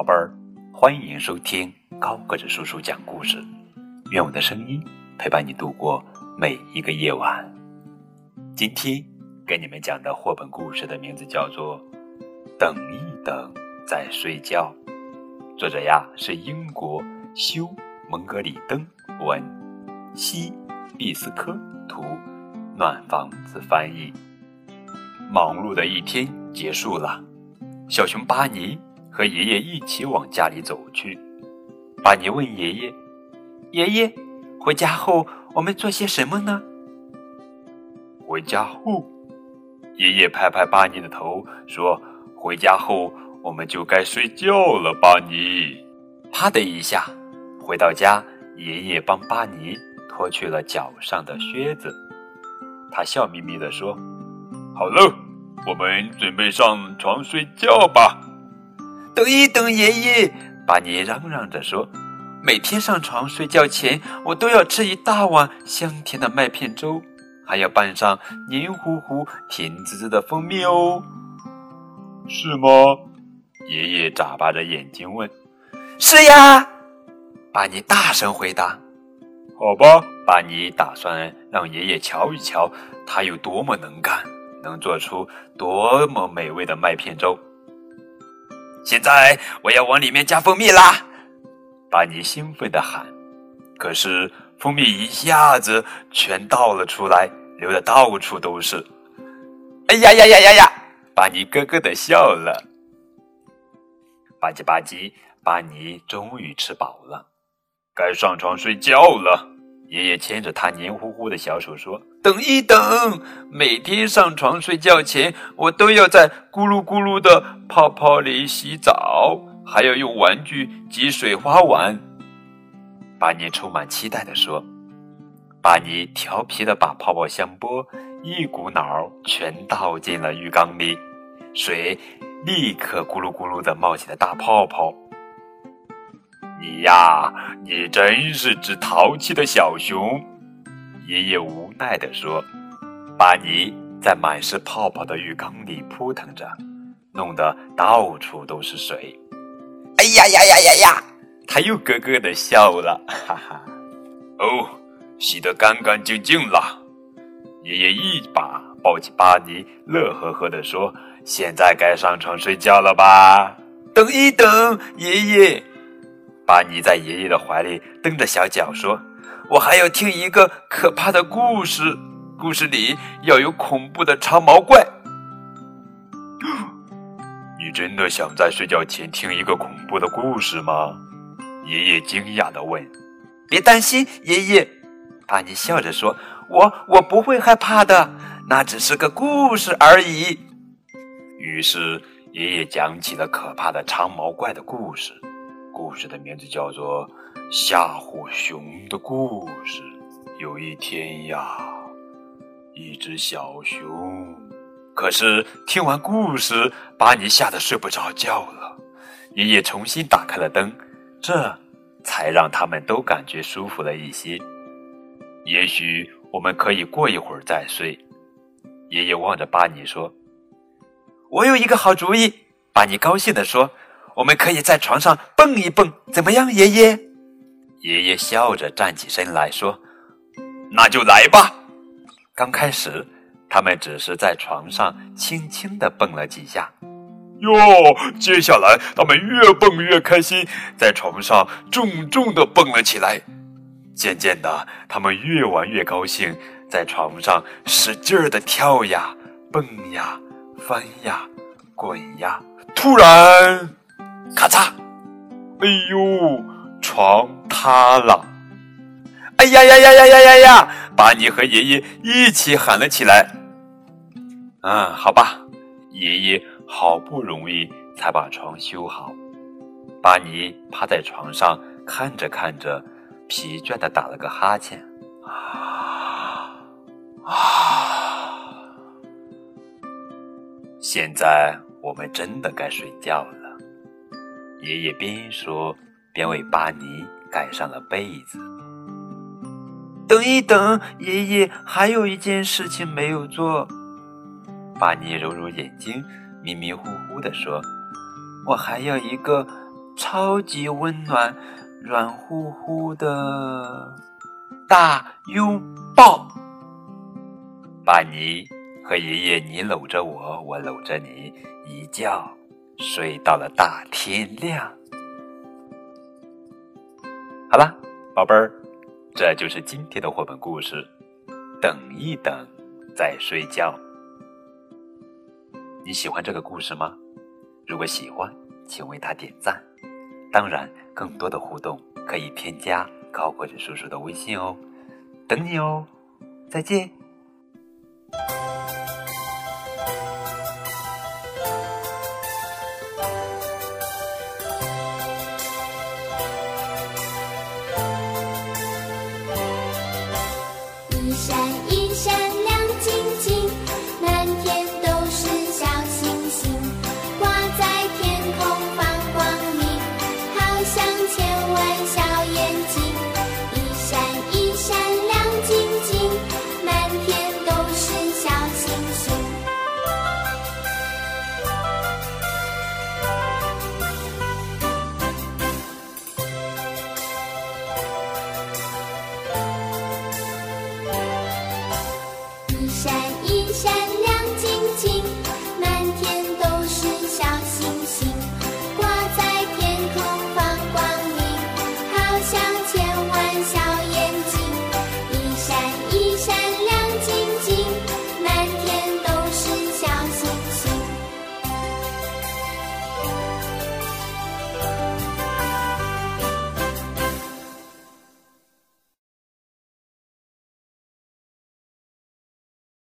宝贝儿，欢迎收听高个子叔叔讲故事。愿我的声音陪伴你度过每一个夜晚。今天给你们讲的绘本故事的名字叫做《等一等再睡觉》，作者呀是英国休蒙格里登文，西毕斯科图，暖房子翻译。忙碌的一天结束了，小熊巴尼。和爷爷一起往家里走去。巴尼问爷爷：“爷爷，回家后我们做些什么呢？”回家后，爷爷拍拍巴尼的头说：“回家后我们就该睡觉了。”巴尼，啪的一下，回到家，爷爷帮巴尼脱去了脚上的靴子。他笑眯眯地说：“好了，我们准备上床睡觉吧。”等一等，爷爷！巴尼嚷嚷着说：“每天上床睡觉前，我都要吃一大碗香甜的麦片粥，还要拌上黏糊糊、甜滋滋的蜂蜜哦。”是吗？爷爷眨巴着眼睛问。“是呀！”巴尼大声回答。“好吧。”巴尼打算让爷爷瞧一瞧，他有多么能干，能做出多么美味的麦片粥。现在我要往里面加蜂蜜啦！巴尼兴奋地喊。可是蜂蜜一下子全倒了出来，流的到处都是。哎呀呀呀呀呀！巴尼咯咯地笑了。吧唧吧唧，巴尼终于吃饱了，该上床睡觉了。爷爷牵着他黏糊糊的小手说：“等一等，每天上床睡觉前，我都要在咕噜咕噜的泡泡里洗澡，还要用玩具挤水花玩。”巴尼充满期待地说。巴尼调皮的把泡泡香波一股脑全倒进了浴缸里，水立刻咕噜咕噜的冒起了大泡泡。你呀，你真是只淘气的小熊。”爷爷无奈地说。巴尼在满是泡泡的浴缸里扑腾着，弄得到处都是水。哎呀呀呀呀呀！他又咯咯地笑了，哈哈。哦，洗得干干净净了。爷爷一把抱起巴尼，乐呵呵地说：“现在该上床睡觉了吧？”等一等，爷爷。巴尼在爷爷的怀里蹬着小脚说：“我还要听一个可怕的故事，故事里要有恐怖的长毛怪。”你真的想在睡觉前听一个恐怖的故事吗？爷爷惊讶地问。“别担心，爷爷。”巴尼笑着说，“我我不会害怕的，那只是个故事而已。”于是爷爷讲起了可怕的长毛怪的故事。故事的名字叫做《吓唬熊的故事》。有一天呀，一只小熊，可是听完故事，把你吓得睡不着觉了。爷爷重新打开了灯，这才让他们都感觉舒服了一些。也许我们可以过一会儿再睡。爷爷望着巴尼说：“我有一个好主意。”巴尼高兴地说。我们可以在床上蹦一蹦，怎么样，爷爷？爷爷笑着站起身来说：“那就来吧。”刚开始，他们只是在床上轻轻地蹦了几下。哟，接下来他们越蹦越开心，在床上重重地蹦了起来。渐渐的，他们越玩越高兴，在床上使劲儿地跳呀、蹦呀、翻呀、滚呀。突然，咔嚓！哎呦，床塌了！哎呀呀呀呀呀呀呀！巴尼和爷爷一起喊了起来。嗯，好吧，爷爷好不容易才把床修好。巴尼趴在床上看着看着，疲倦的打了个哈欠。啊啊！现在我们真的该睡觉了。爷爷边说边为巴尼盖上了被子。等一等，爷爷还有一件事情没有做。巴尼揉揉眼睛，迷迷糊糊地说：“我还要一个超级温暖、软乎乎的大拥抱。巴尼和爷爷，你搂着我，我搂着你，一觉睡到了大天亮。好了，宝贝儿，这就是今天的绘本故事。等一等，再睡觉。你喜欢这个故事吗？如果喜欢，请为他点赞。当然，更多的互动可以添加高个子叔叔的微信哦，等你哦，再见。山。